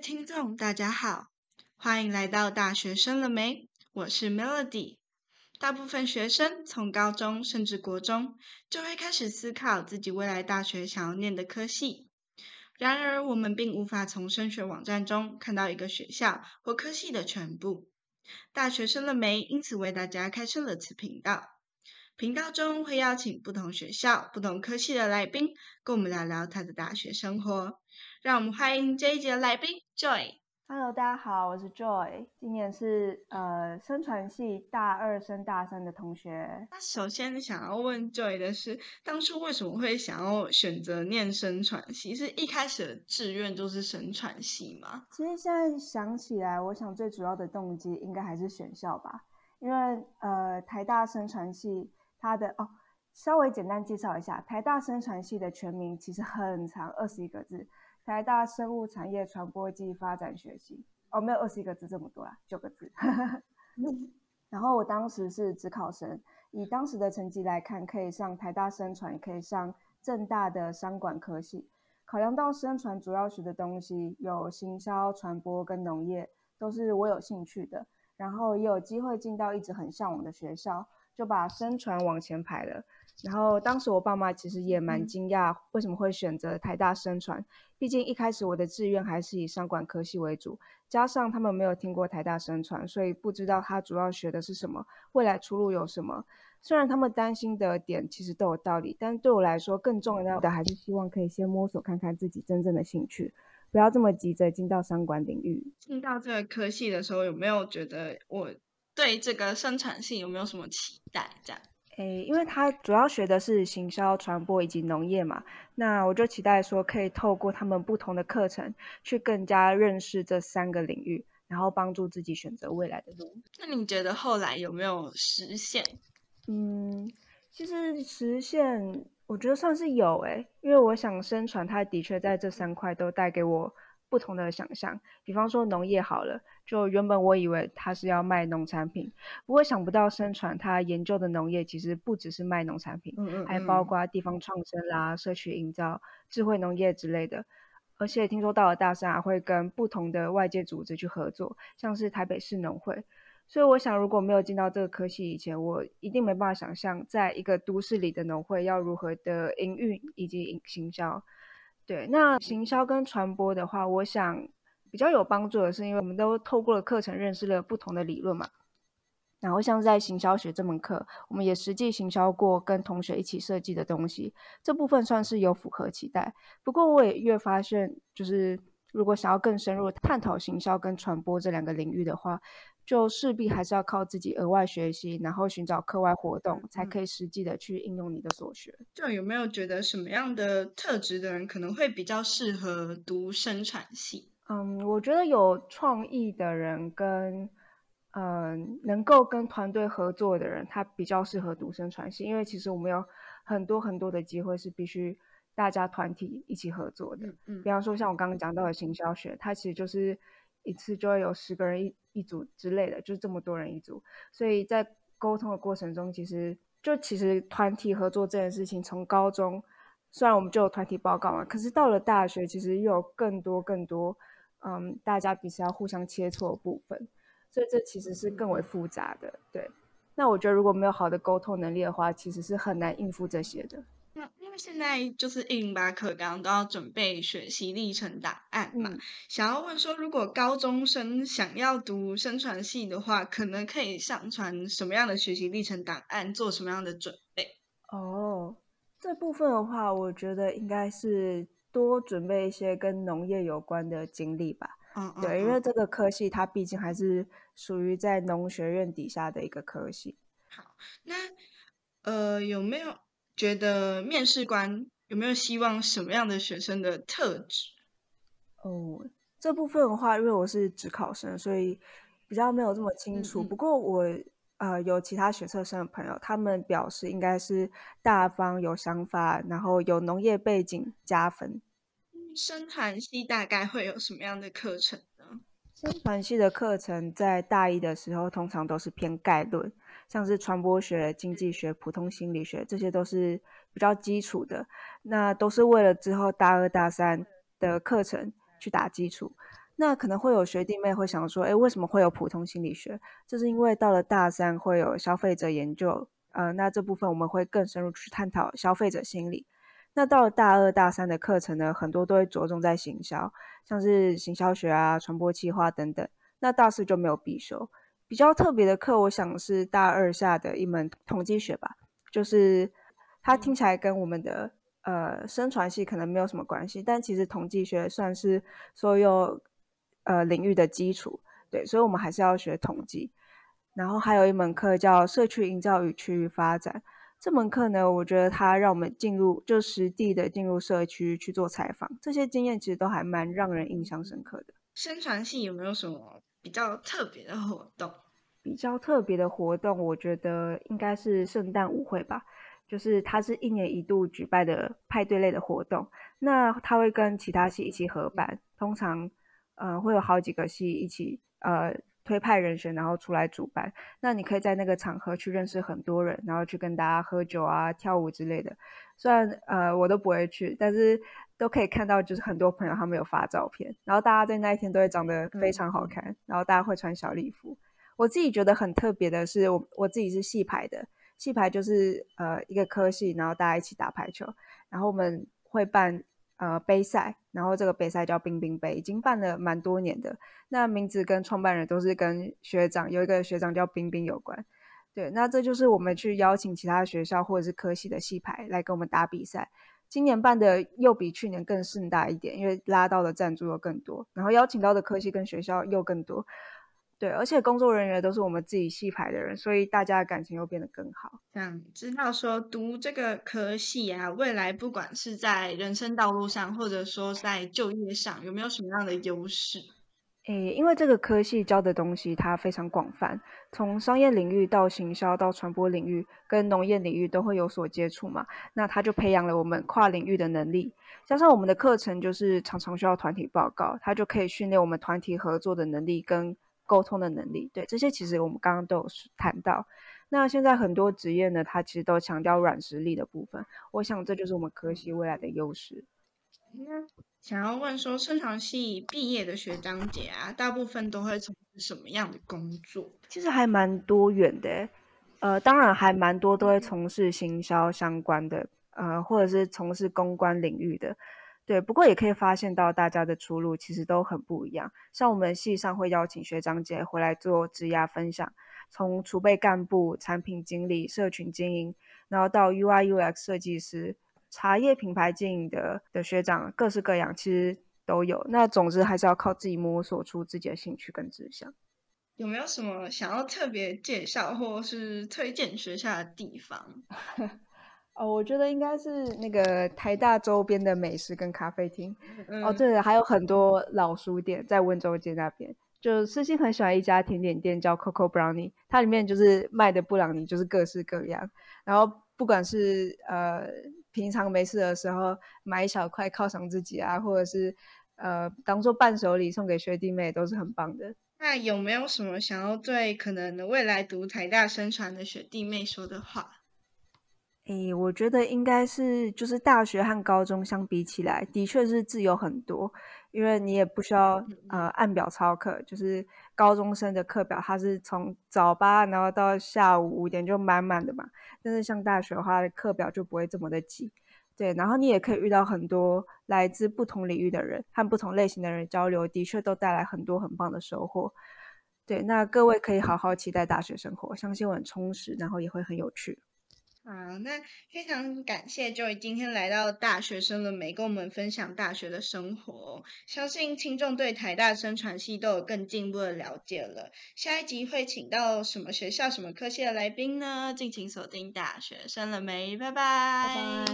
听众，大家好，欢迎来到大学生了没？我是 Melody。大部分学生从高中甚至国中就会开始思考自己未来大学想要念的科系。然而，我们并无法从升学网站中看到一个学校或科系的全部。大学生了没？因此为大家开设了此频道。频道中会邀请不同学校、不同科系的来宾，跟我们聊聊他的大学生活。让我们欢迎这一节的来宾 Joy。Hello，大家好，我是 Joy，今年是呃生传系大二升大三的同学。那首先想要问 Joy 的是，当初为什么会想要选择念生传系？是一开始的志愿就是生传系吗？其实现在想起来，我想最主要的动机应该还是选校吧，因为呃台大生传系它的哦，稍微简单介绍一下，台大生传系的全名其实很长，二十一个字。台大生物产业传播暨发展学系哦，没有二十一个字这么多啦，九个字。然后我当时是只考生，以当时的成绩来看，可以上台大生传，也可以上正大的商管科系。考量到生传主要学的东西有行销、传播跟农业，都是我有兴趣的，然后也有机会进到一直很向往的学校，就把生传往前排了。然后当时我爸妈其实也蛮惊讶，为什么会选择台大生传？毕竟一开始我的志愿还是以商管科系为主，加上他们没有听过台大生传，所以不知道他主要学的是什么，未来出路有什么。虽然他们担心的点其实都有道理，但对我来说更重要的还是希望可以先摸索看看自己真正的兴趣，不要这么急着进到商管领域。进到这个科系的时候，有没有觉得我对这个生产性有没有什么期待？这样？诶，因为他主要学的是行销、传播以及农业嘛，那我就期待说可以透过他们不同的课程，去更加认识这三个领域，然后帮助自己选择未来的路。那你觉得后来有没有实现？嗯，其实实现，我觉得算是有诶，因为我想宣传，它的确在这三块都带给我。不同的想象，比方说农业好了，就原本我以为他是要卖农产品，不过想不到生传他研究的农业其实不只是卖农产品，嗯嗯，还包括地方创生啦、社区营造、智慧农业之类的。而且听说到了大三还会跟不同的外界组织去合作，像是台北市农会。所以我想，如果没有进到这个科系以前，我一定没办法想象，在一个都市里的农会要如何的营运以及营行销。对，那行销跟传播的话，我想比较有帮助的是，因为我们都透过了课程认识了不同的理论嘛。然后像在行销学这门课，我们也实际行销过，跟同学一起设计的东西，这部分算是有符合期待。不过我也越发现，就是如果想要更深入探讨行销跟传播这两个领域的话。就势必还是要靠自己额外学习，然后寻找课外活动，才可以实际的去应用你的所学。就有没有觉得什么样的特质的人可能会比较适合读生产系？嗯，我觉得有创意的人跟嗯能够跟团队合作的人，他比较适合读生产系，因为其实我们有很多很多的机会是必须大家团体一起合作的。嗯，比方说像我刚刚讲到的行销学，它其实就是一次就会有十个人一。一组之类的，就是这么多人一组，所以在沟通的过程中，其实就其实团体合作这件事情，从高中虽然我们就有团体报告嘛，可是到了大学，其实又有更多更多，嗯，大家彼此要互相切磋的部分，所以这其实是更为复杂的。对，那我觉得如果没有好的沟通能力的话，其实是很难应付这些的。因为现在就是一零八课纲都要准备学习历程档案嘛，想要问说，如果高中生想要读生传系的话，可能可以上传什么样的学习历程档案，做什么样的准备？哦，这部分的话，我觉得应该是多准备一些跟农业有关的经历吧。嗯，对，因为这个科系它毕竟还是属于在农学院底下的一个科系。好，那呃有没有？觉得面试官有没有希望什么样的学生的特质？哦，这部分的话，因为我是职考生，所以比较没有这么清楚。不过我呃有其他学测生的朋友，他们表示应该是大方、有想法，然后有农业背景加分。生传系大概会有什么样的课程呢？生传系的课程在大一的时候通常都是偏概论。像是传播学、经济学、普通心理学，这些都是比较基础的，那都是为了之后大二大三的课程去打基础。那可能会有学弟妹会想说，哎，为什么会有普通心理学？这是因为到了大三会有消费者研究，呃，那这部分我们会更深入去探讨消费者心理。那到了大二、大三的课程呢，很多都会着重在行销，像是行销学啊、传播计划等等。那大四就没有必修。比较特别的课，我想是大二下的一门统计学吧，就是它听起来跟我们的呃生传系可能没有什么关系，但其实统计学算是所有呃领域的基础，对，所以我们还是要学统计。然后还有一门课叫社区营造与区域发展。这门课呢，我觉得它让我们进入就实地的进入社区去做采访，这些经验其实都还蛮让人印象深刻的。宣传系有没有什么比较特别的活动？比较特别的活动，我觉得应该是圣诞舞会吧，就是它是一年一度举办的派对类的活动。那它会跟其他系一起合办，通常呃会有好几个系一起呃。推派人选，然后出来主办。那你可以在那个场合去认识很多人，然后去跟大家喝酒啊、跳舞之类的。虽然呃我都不会去，但是都可以看到，就是很多朋友他们有发照片，然后大家在那一天都会长得非常好看，然后大家会穿小礼服。我自己觉得很特别的是，我我自己是戏排的，戏排就是呃一个科系，然后大家一起打排球，然后我们会办。呃，杯赛，然后这个杯赛叫冰冰杯，已经办了蛮多年的。那名字跟创办人都是跟学长，有一个学长叫冰冰有关。对，那这就是我们去邀请其他学校或者是科系的戏牌来跟我们打比赛。今年办的又比去年更盛大一点，因为拉到的赞助又更多，然后邀请到的科系跟学校又更多。对，而且工作人员都是我们自己系排的人，所以大家的感情又变得更好。想知道说读这个科系啊，未来不管是在人生道路上，或者说在就业上，有没有什么样的优势？诶，因为这个科系教的东西它非常广泛，从商业领域到行销到传播领域，跟农业领域都会有所接触嘛。那它就培养了我们跨领域的能力，加上我们的课程就是常常需要团体报告，它就可以训练我们团体合作的能力跟。沟通的能力，对这些其实我们刚刚都有谈到。那现在很多职业呢，它其实都强调软实力的部分。我想这就是我们科系未来的优势。那想要问说，生长系毕业的学长姐啊，大部分都会从事什么样的工作？其实还蛮多元的，呃，当然还蛮多都会从事行销相关的，呃，或者是从事公关领域的。对，不过也可以发现到大家的出路其实都很不一样。像我们系上会邀请学长姐回来做职涯分享，从储备干部、产品经理、社群经营，然后到 UI UX 设计师、茶叶品牌经营的的学长，各式各样，其实都有。那总之还是要靠自己摸索出自己的兴趣跟志向。有没有什么想要特别介绍或是推荐学校的地方？哦，我觉得应该是那个台大周边的美食跟咖啡厅。哦，对了，还有很多老书店在温州街那边。就私心很喜欢一家甜点店叫 Coco Brownie，它里面就是卖的布朗尼就是各式各样。然后不管是呃平常没事的时候买一小块犒赏自己啊，或者是呃当做伴手礼送给学弟妹，都是很棒的。那有没有什么想要对可能未来读台大生传的学弟妹说的话？诶，我觉得应该是，就是大学和高中相比起来，的确是自由很多，因为你也不需要呃按表操课，就是高中生的课表，它是从早八然后到下午五点就满满的嘛。但是像大学的话，课表就不会这么的挤，对。然后你也可以遇到很多来自不同领域的人，和不同类型的人交流，的确都带来很多很棒的收获。对，那各位可以好好期待大学生活，相信我很充实，然后也会很有趣。好，那非常感谢 Joy 今天来到大学生的美，跟我们分享大学的生活。相信听众对台大生传系都有更进一步的了解了。下一集会请到什么学校、什么科系的来宾呢？敬请锁定大学生了没，拜拜。